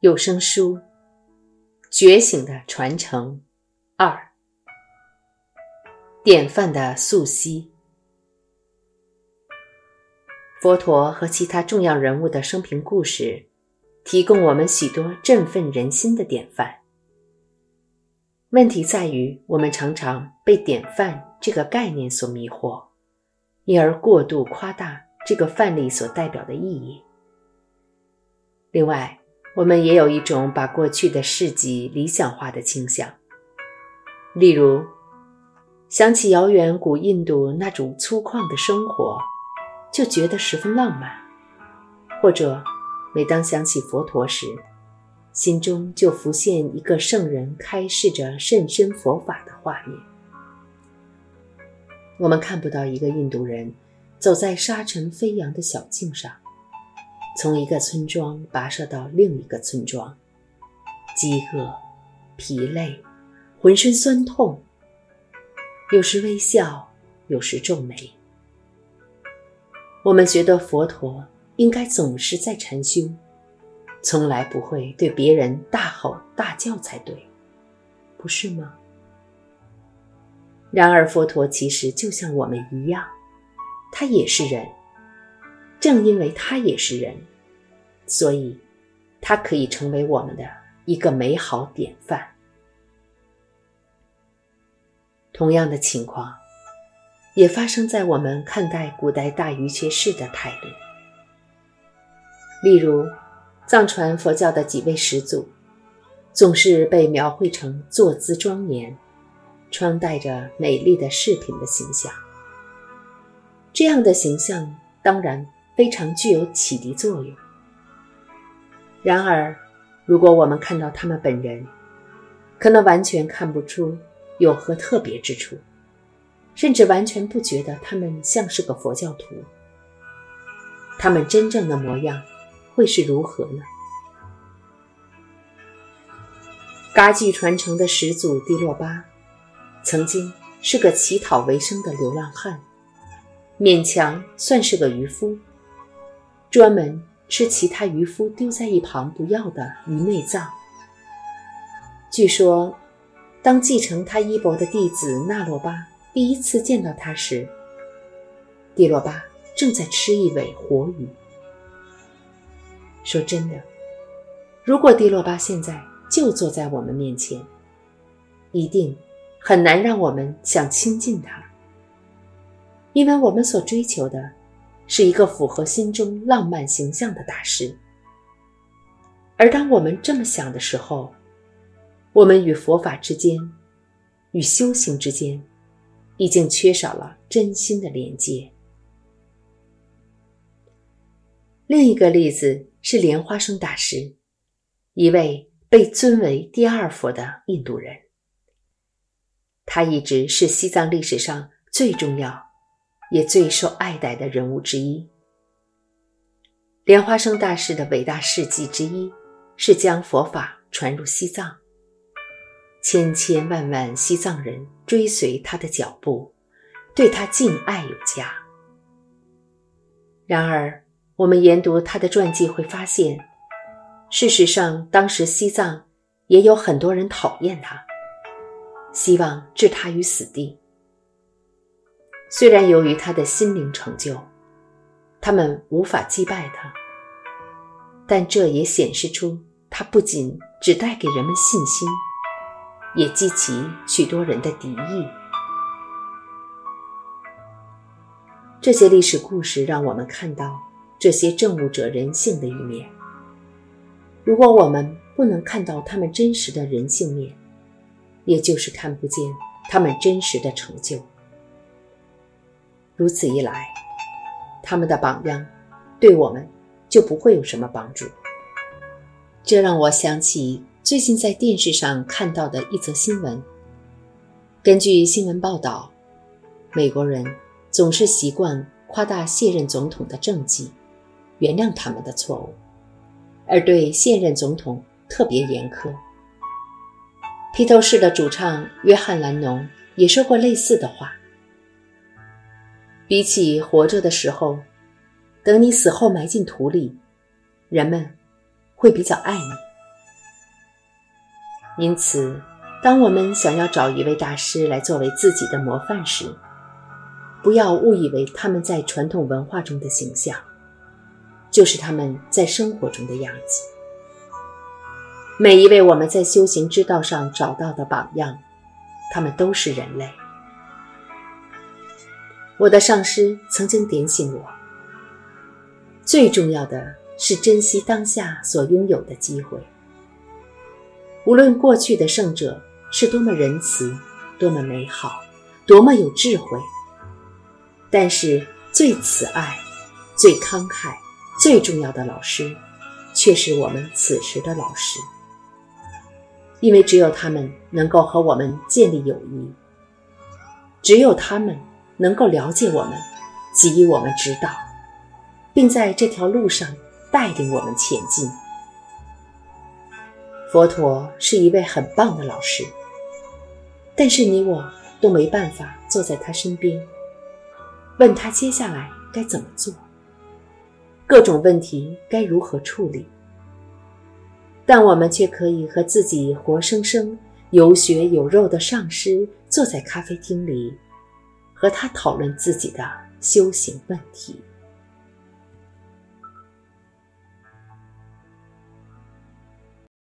有声书《觉醒的传承二》，典范的溯溪。佛陀和其他重要人物的生平故事，提供我们许多振奋人心的典范。问题在于，我们常常被“典范”这个概念所迷惑，因而过度夸大这个范例所代表的意义。另外，我们也有一种把过去的事迹理想化的倾向，例如，想起遥远古印度那种粗犷的生活，就觉得十分浪漫；或者，每当想起佛陀时，心中就浮现一个圣人开示着甚深佛法的画面。我们看不到一个印度人走在沙尘飞扬的小径上。从一个村庄跋涉到另一个村庄，饥饿、疲累、浑身酸痛，有时微笑，有时皱眉。我们觉得佛陀应该总是在禅修，从来不会对别人大吼大叫才对，不是吗？然而，佛陀其实就像我们一样，他也是人。正因为他也是人，所以他可以成为我们的一个美好典范。同样的情况也发生在我们看待古代大瑜伽士的态度。例如，藏传佛教的几位始祖，总是被描绘成坐姿庄严、穿戴着美丽的饰品的形象。这样的形象当然。非常具有启迪作用。然而，如果我们看到他们本人，可能完全看不出有何特别之处，甚至完全不觉得他们像是个佛教徒。他们真正的模样会是如何呢？嘎 gy 传承的始祖迪洛巴，曾经是个乞讨为生的流浪汉，勉强算是个渔夫。专门吃其他渔夫丢在一旁不要的鱼内脏。据说，当继承他衣钵的弟子纳洛巴第一次见到他时，蒂洛巴正在吃一尾活鱼。说真的，如果蒂洛巴现在就坐在我们面前，一定很难让我们想亲近他，因为我们所追求的。是一个符合心中浪漫形象的大师，而当我们这么想的时候，我们与佛法之间、与修行之间，已经缺少了真心的连接。另一个例子是莲花生大师，一位被尊为第二佛的印度人，他一直是西藏历史上最重要。也最受爱戴的人物之一。莲花生大师的伟大事迹之一，是将佛法传入西藏。千千万万西藏人追随他的脚步，对他敬爱有加。然而，我们研读他的传记会发现，事实上，当时西藏也有很多人讨厌他，希望置他于死地。虽然由于他的心灵成就，他们无法击败他，但这也显示出他不仅只带给人们信心，也激起许多人的敌意。这些历史故事让我们看到这些政务者人性的一面。如果我们不能看到他们真实的人性面，也就是看不见他们真实的成就。如此一来，他们的榜样对我们就不会有什么帮助。这让我想起最近在电视上看到的一则新闻。根据新闻报道，美国人总是习惯夸大现任总统的政绩，原谅他们的错误，而对现任总统特别严苛。披头士的主唱约翰·兰农也说过类似的话。比起活着的时候，等你死后埋进土里，人们会比较爱你。因此，当我们想要找一位大师来作为自己的模范时，不要误以为他们在传统文化中的形象，就是他们在生活中的样子。每一位我们在修行之道上找到的榜样，他们都是人类。我的上师曾经点醒我：最重要的是珍惜当下所拥有的机会。无论过去的圣者是多么仁慈、多么美好、多么有智慧，但是最慈爱、最慷慨、最重要的老师，却是我们此时的老师。因为只有他们能够和我们建立友谊，只有他们能够了解我们，给予我们指导，并在这条路上带领我们前进。佛陀是一位很棒的老师，但是你我都没办法坐在他身边，问他接下来该怎么做，各种问题该如何处理。但我们却可以和自己活生生有血有肉的上师坐在咖啡厅里，和他讨论自己的修行问题。